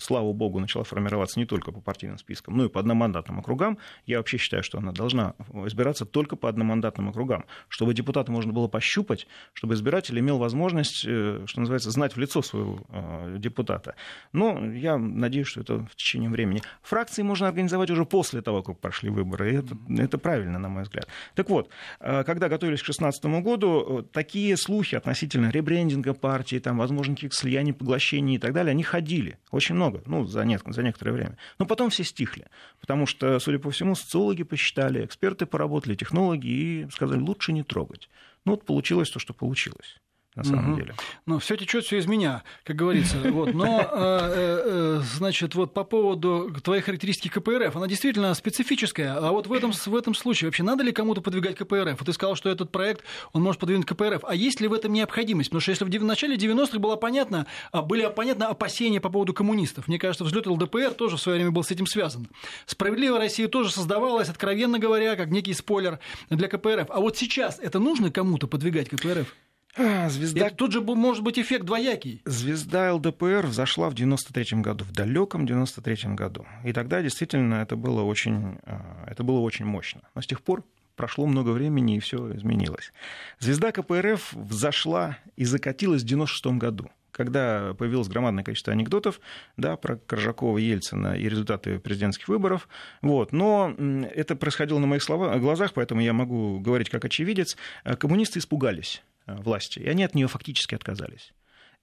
S3: слава богу, начала формироваться не только по партийным спискам, но и по одномандатным округам, я вообще считаю, что она должна избираться только по одномандатным округам, чтобы депутата можно было пощупать, чтобы избиратель имел возможность, э, что называется, знать в лицо своего э, депутата. Но я надеюсь, что это в течение времени. Фракции можно организовать уже после того, как прошли выборы, и это, это правильно, на мой взгляд. Так вот, э, когда готовились к 2016 году, такие службы слухи относительно ребрендинга партии, там, возможно, каких-то слияний, поглощений и так далее, они ходили очень много, ну, за, не, за некоторое время. Но потом все стихли, потому что, судя по всему, социологи посчитали, эксперты поработали, технологи и сказали, лучше не трогать. Ну, вот получилось то, что получилось на самом угу. деле.
S2: Ну, все течет, все из меня, как говорится. Вот. Но, э, э, э, значит, вот по поводу твоей характеристики КПРФ, она действительно специфическая. А вот в этом, в этом случае вообще надо ли кому-то подвигать КПРФ? Вот ты сказал, что этот проект, он может подвинуть КПРФ. А есть ли в этом необходимость? Потому что если в начале 90-х было понятно, а, были понятны опасения по поводу коммунистов. Мне кажется, взлет ЛДПР тоже в свое время был с этим связан. Справедливая Россия тоже создавалась, откровенно говоря, как некий спойлер для КПРФ. А вот сейчас это нужно кому-то подвигать КПРФ? А, звезда... Это тут же может быть эффект двоякий.
S3: Звезда ЛДПР взошла в 93 году, в далеком 93 году. И тогда действительно это было очень, а, это было очень мощно. Но с тех пор прошло много времени, и все изменилось. Звезда КПРФ взошла и закатилась в 96 году когда появилось громадное количество анекдотов да, про Коржакова, Ельцина и результаты президентских выборов. Вот. Но это происходило на моих слова, глазах, поэтому я могу говорить как очевидец. Коммунисты испугались власти, и они от нее фактически отказались.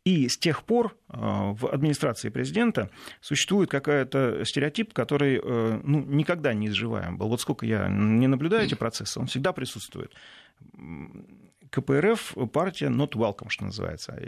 S3: И с тех пор э, в администрации президента существует какой-то стереотип, который э, ну, никогда не изживаем был. Вот сколько я не наблюдаю эти процессы, он всегда присутствует. КПРФ партия not welcome, что называется.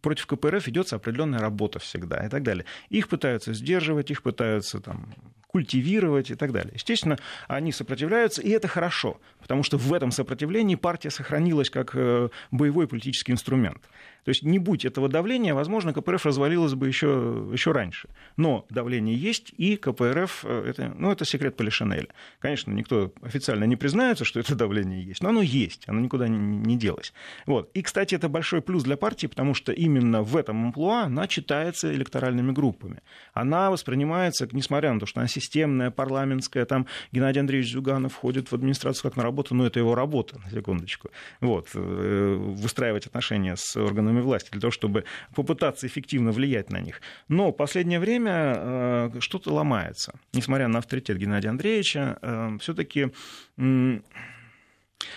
S3: Против КПРФ ведется определенная работа всегда и так далее. Их пытаются сдерживать, их пытаются там, культивировать и так далее. Естественно, они сопротивляются, и это хорошо, потому что в этом сопротивлении партия сохранилась как э, боевой политический инструмент. То есть не будь этого давления, возможно, КПРФ развалилась бы еще, еще раньше. Но давление есть, и КПРФ, э, это, ну, это секрет Полишинеля. Конечно, никто официально не признается, что это давление есть, но оно есть, оно никуда не, не делось. Вот. И, кстати, это большой плюс для партии, потому что именно в этом амплуа она читается электоральными группами. Она воспринимается, несмотря на то, что она системная, парламентская, там Геннадий Андреевич Зюганов входит в администрацию как на работу, но это его работа, на секундочку. Вот. Э, выстраивать отношения с органами органами власти, для того, чтобы попытаться эффективно влиять на них. Но в последнее время э, что-то ломается. Несмотря на авторитет Геннадия Андреевича, э, все-таки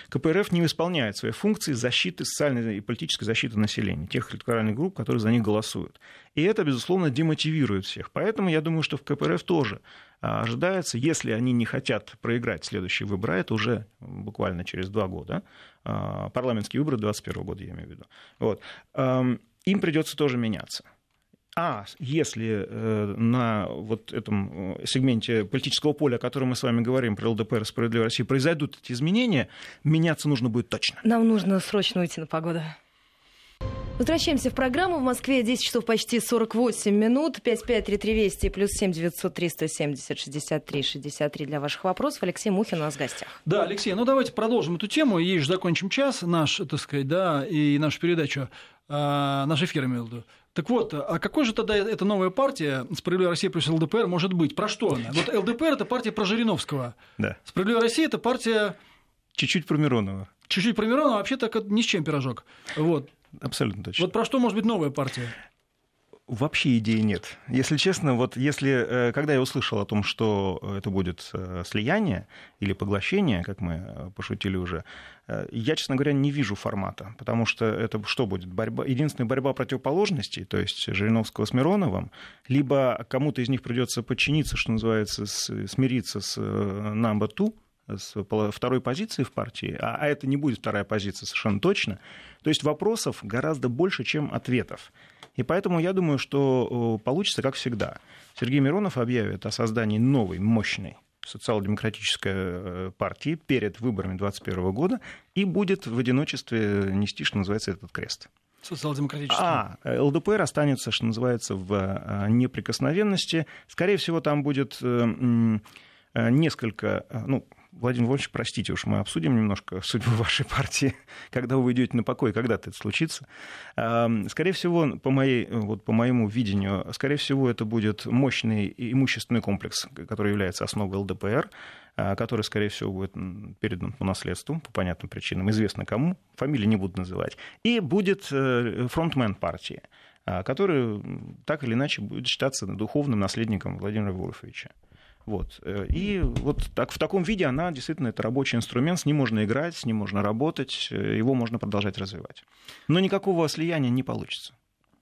S3: КПРФ не исполняет свои функции защиты, социальной и политической защиты населения, тех электоральных групп, которые за них голосуют. И это, безусловно, демотивирует всех. Поэтому я думаю, что в КПРФ тоже а, ожидается, если они не хотят проиграть следующие выборы, это уже буквально через два года, а, парламентские выборы 2021 года, я имею в виду, вот, им придется тоже меняться. А если э, на вот этом э, сегменте политического поля, о котором мы с вами говорим, про ЛДПР, Справедливая Россия, произойдут эти изменения, меняться нужно будет точно.
S1: Нам нужно срочно уйти на погоду. Возвращаемся в программу. В Москве 10 часов почти 48 минут. 553320 плюс 7 903 170 63 63 для ваших вопросов. Алексей Мухин у нас в гостях.
S2: Да, Алексей, ну давайте продолжим эту тему. И же закончим час наш, так сказать, да, и нашу передачу, э, наш эфир, имел в виду. Так вот, а какой же тогда эта новая партия «Справедливая Россия плюс ЛДПР» может быть? Про что она? Вот ЛДПР – это партия про Жириновского.
S3: Да.
S2: «Справедливая Россия» – это партия…
S3: Чуть-чуть про Миронова.
S2: Чуть-чуть про Миронова, вообще так ни с чем пирожок. Вот.
S3: Абсолютно точно.
S2: Вот про что может быть новая партия?
S3: Вообще идеи нет. Если честно, вот если, когда я услышал о том, что это будет слияние или поглощение, как мы пошутили уже, я, честно говоря, не вижу формата, потому что это что будет? Борьба, единственная борьба противоположностей, то есть Жириновского с Мироновым, либо кому-то из них придется подчиниться, что называется, смириться с number two, с второй позиции в партии, а, а это не будет вторая позиция совершенно точно. То есть вопросов гораздо больше, чем ответов. И поэтому я думаю, что получится как всегда. Сергей Миронов объявит о создании новой, мощной социал-демократической э, партии перед выборами 2021 года и будет в одиночестве нести, что называется, этот крест.
S2: Социал-демократический.
S3: А, ЛДПР останется, что называется, в э, неприкосновенности. Скорее всего, там будет э, несколько, ну, Владимир Владимирович, простите уж, мы обсудим немножко судьбу вашей партии, когда вы уйдете на покой, когда-то это случится. Скорее всего, по, моей, вот по моему видению, скорее всего, это будет мощный имущественный комплекс, который является основой ЛДПР, а, который, скорее всего, будет передан по наследству, по понятным причинам, известно кому, фамилии не буду называть, и будет э, фронтмен партии, а, который так или иначе будет считаться духовным наследником Владимира Вольфовича. Вот. Э, и вот так, в таком виде она действительно это рабочий инструмент, с ним можно играть, с ним можно работать, э, его можно продолжать развивать. Но никакого слияния не получится.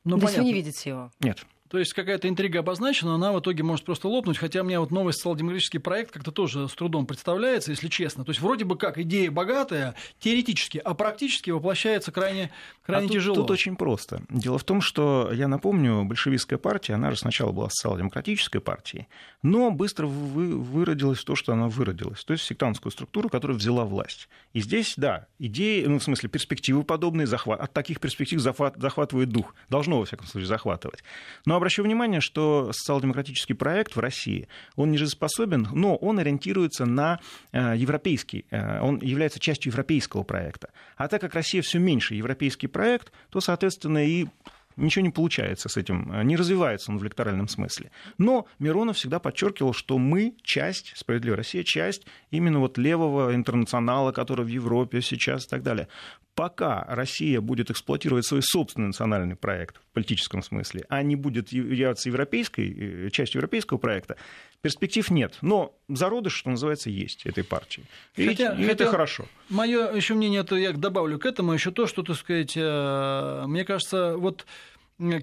S1: Ну, То понятно. есть вы не видите его?
S3: Нет.
S2: То есть какая-то интрига обозначена, она в итоге может просто лопнуть, хотя мне вот новый социал-демократический проект как-то тоже с трудом представляется, если честно. То есть вроде бы как идея богатая, теоретически, а практически воплощается крайне, крайне а тяжело.
S3: Тут, тут очень просто. Дело в том, что, я напомню, большевистская партия, она же сначала была социал-демократической партией, но быстро вы, выродилась в то, что она выродилась, то есть сектантскую структуру, которая взяла власть. И здесь, да, идеи, ну, в смысле, перспективы подобные, захват, от таких перспектив захват, захватывает дух, должно, во всяком случае, захватывать. Но обращу внимание, что социал-демократический проект в России, он не жизнеспособен, но он ориентируется на э, европейский, э, он является частью европейского проекта. А так как Россия все меньше европейский проект, то, соответственно, и ничего не получается с этим, э, не развивается он в электоральном смысле. Но Миронов всегда подчеркивал, что мы часть, справедливая Россия, часть именно вот левого интернационала, который в Европе сейчас и так далее пока Россия будет эксплуатировать свой собственный национальный проект в политическом смысле, а не будет являться европейской, э, частью европейского проекта, перспектив нет. Но зародыш, что называется, есть этой партии. И, хотя, и хотя это хорошо.
S2: Мое еще мнение, это я добавлю к этому еще то, что, так сказать, э, мне кажется, вот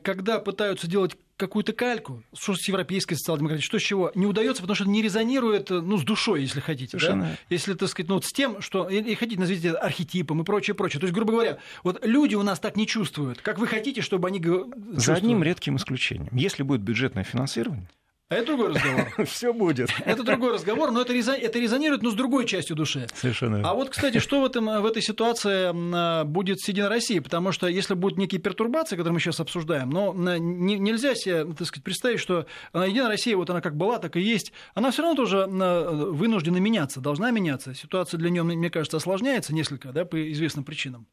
S2: когда пытаются делать какую-то кальку, что с европейской социал-демократией, что с чего, не удается, потому что не резонирует ну, с душой, если хотите. Да? Если, так сказать, ну, вот с тем, что, и, и хотите, назовите это архетипом и прочее, прочее. То есть, грубо говоря, вот люди у нас так не чувствуют, как вы хотите, чтобы они чувствовали.
S3: За одним редким исключением. Если будет бюджетное финансирование,
S2: а это другой разговор.
S3: Все будет.
S2: Это другой разговор, но это, это резонирует, но с другой частью души.
S3: Совершенно
S2: А вот, кстати, что в, этом, в этой ситуации а, будет с Единой Россией? Потому что если будут некие пертурбации, которые мы сейчас обсуждаем, но не, нельзя себе так сказать, представить, что Единая Россия, вот она как была, так и есть, она все равно тоже вынуждена меняться, должна меняться. Ситуация для нее, мне кажется, осложняется несколько да, по известным причинам.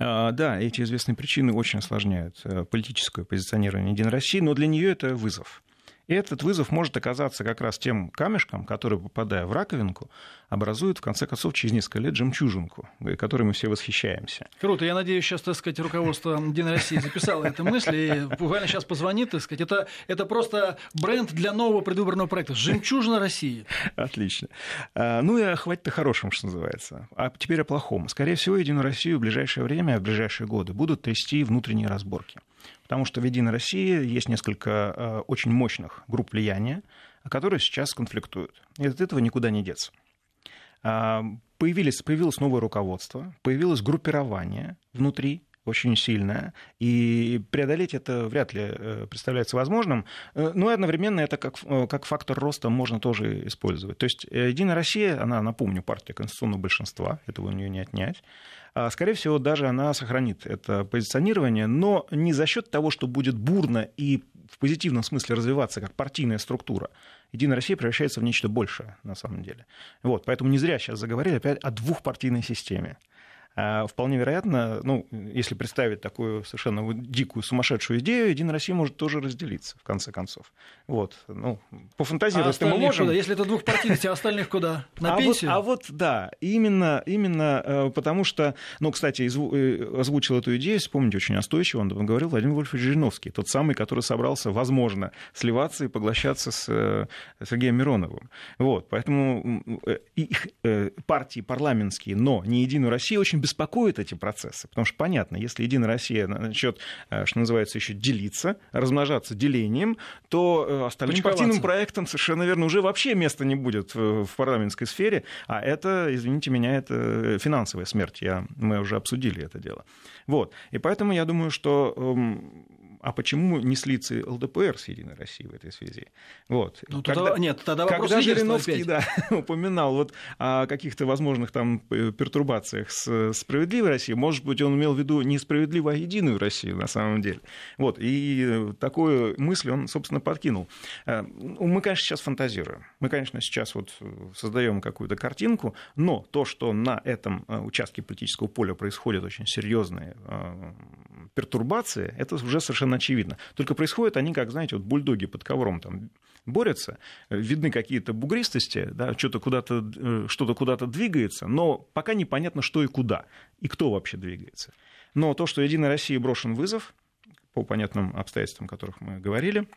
S3: А, да, эти известные причины очень осложняют э, политическое позиционирование Единой России, но для нее это вызов. И этот вызов может оказаться как раз тем камешком, который, попадая в раковинку, образует, в конце концов, через несколько лет жемчужинку, которой мы все восхищаемся.
S2: Круто. Я надеюсь, сейчас, так сказать, руководство Единой России записало эту мысль, и буквально сейчас позвонит, так сказать. Это, это просто бренд для нового предвыборного проекта. Жемчужина России.
S3: Отлично. А, ну и хватит-то хорошим, что называется. А теперь о плохом. Скорее всего, Единую Россию в ближайшее время, в ближайшие годы будут трясти внутренние разборки. Потому что в «Единой России» есть несколько э, очень мощных групп влияния, которые сейчас конфликтуют. И от этого никуда не деться. А, появились, появилось новое руководство, появилось группирование внутри очень сильное, и преодолеть это вряд ли э, представляется возможным, э, но и одновременно это как, как фактор роста можно тоже использовать. То есть «Единая Россия», она, напомню, партия конституционного большинства, этого у нее не отнять, а, скорее всего, даже она сохранит это позиционирование, но не за счет того, что будет бурно и в позитивном смысле развиваться как партийная структура. Единая Россия превращается в нечто большее, на самом деле. Вот, поэтому не зря сейчас заговорили опять о двухпартийной системе. А вполне вероятно, ну, если представить такую совершенно дикую, сумасшедшую идею, Единая Россия может тоже разделиться, в конце концов. Вот, ну, пофантазировать а мы можем.
S2: Куда? Если это двухпартийность, а остальных куда? На
S3: а
S2: пенсию?
S3: Вот, а вот, да, именно, именно э, потому что, ну, кстати, э, озвучил эту идею, вспомните, очень настойчиво, он говорил Владимир Вольфович Жириновский, тот самый, который собрался, возможно, сливаться и поглощаться с э, Сергеем Мироновым. Вот, поэтому их партии парламентские, но не Единую Россию очень беспокоят эти процессы. Потому что понятно, если Единая Россия начнет, э, что называется, еще делиться, размножаться делением, то э, остальным партийным проектам совершенно верно уже вообще места не будет в парламентской сфере. А это, извините меня, это финансовая смерть. Я, мы уже обсудили это дело. Вот. И поэтому я думаю, что эм, а почему не слиться ЛДПР с Единой Россией в этой связи? Вот.
S2: Ну, тогда, когда, нет, тогда вопрос
S3: когда Жириновский да, упоминал вот о каких-то возможных там пертурбациях с справедливой Россией, может быть, он имел в виду не справедливую, а единую Россию на самом деле. Вот. И такую мысль он, собственно, подкинул. Э, мы, конечно, сейчас фантазируем. Мы, конечно, сейчас вот создаем какую-то картинку, но то, что на этом э, участке политического поля происходят очень серьезные э, пертурбации, это уже совершенно очевидно. Только происходят они, как, знаете, вот бульдоги под ковром там борются, видны какие-то бугристости, да, что-то куда-то, э, что-то куда-то двигается, но пока непонятно, что и куда, и кто вообще двигается. Но то, что Единой России брошен вызов, по понятным обстоятельствам, о которых мы говорили,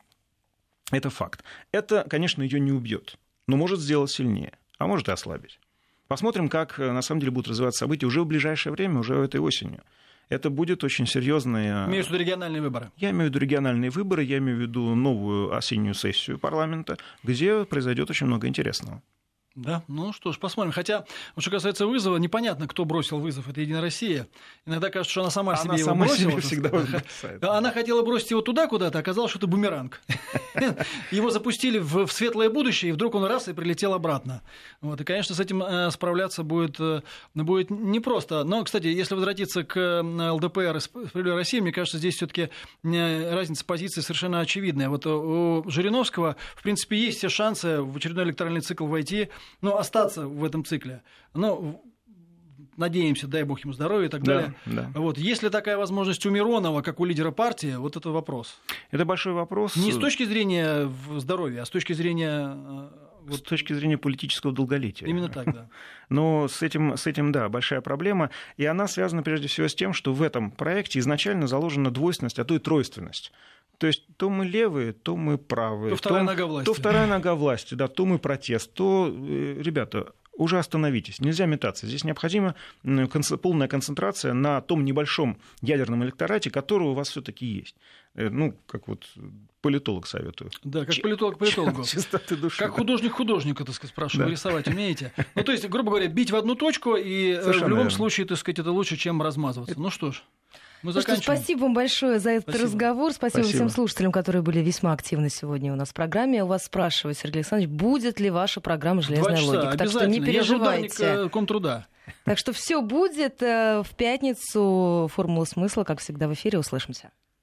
S3: это факт. Это, конечно, ее не убьет, но может сделать сильнее, а может и ослабить. Посмотрим, как э, на самом деле будут развиваться события уже в ближайшее время, уже этой осенью это будет очень серьезные...
S2: Имеешь в виду региональные выборы?
S3: Я имею в виду региональные выборы, я имею в виду новую осеннюю сессию парламента, где произойдет очень много интересного.
S2: Да, ну что ж, посмотрим. Хотя, вот что касается вызова, непонятно, кто бросил вызов. Это Единая Россия. Иногда кажется, что она сама она себе
S3: сама
S2: его бросила.
S3: Себе всегда бросает.
S2: Она хотела бросить его туда куда-то, оказалось, что это бумеранг. Его запустили в, светлое будущее, и вдруг он раз и прилетел обратно. Вот, и, конечно, с этим э, справляться будет, э, будет непросто. Но, кстати, если возвратиться к ЛДПР и Справедливой России, мне кажется, здесь все таки э, разница позиции совершенно очевидная. Вот у Жириновского, в принципе, есть все шансы в очередной электоральный цикл войти ну, остаться в этом цикле. Ну, надеемся, дай бог ему здоровья и так далее. Да. Вот. Есть ли такая возможность у Миронова, как у лидера партии, вот это вопрос.
S3: Это большой вопрос.
S2: Не с точки зрения здоровья, а с точки зрения
S3: э, вот... С точки зрения политического долголетия.
S2: Именно так, да.
S3: Но с этим, с этим, да, большая проблема. И она связана прежде всего с тем, что в этом проекте изначально заложена двойственность, а то и тройственность. То есть то мы левые, то мы правые.
S2: То вторая то, нога власти.
S3: То вторая нога власти, да, то мы протест, то, э, ребята, уже остановитесь, нельзя метаться. Здесь необходима полная концентрация на том небольшом ядерном электорате, который у вас все-таки есть. Э, ну, как вот политолог советую.
S2: Да, как политолог политологу.
S3: Чистоты души.
S2: Как художник художника, так сказать, спрашиваю, да. рисовать умеете? Ну, то есть, грубо говоря, бить в одну точку, и э, Совершенно в любом верно. случае, так сказать, это лучше, чем размазываться. Ну что ж.
S1: Мы ну что, спасибо вам большое за этот спасибо. разговор. Спасибо, спасибо всем слушателям, которые были весьма активны сегодня у нас в программе. У вас спрашивают, Сергей Александрович, будет ли ваша программа «Железная
S2: часа,
S1: логика». Так что не переживайте.
S2: Я комтруда.
S1: Так что все будет. Э, в пятницу «Формула смысла», как всегда, в эфире. Услышимся.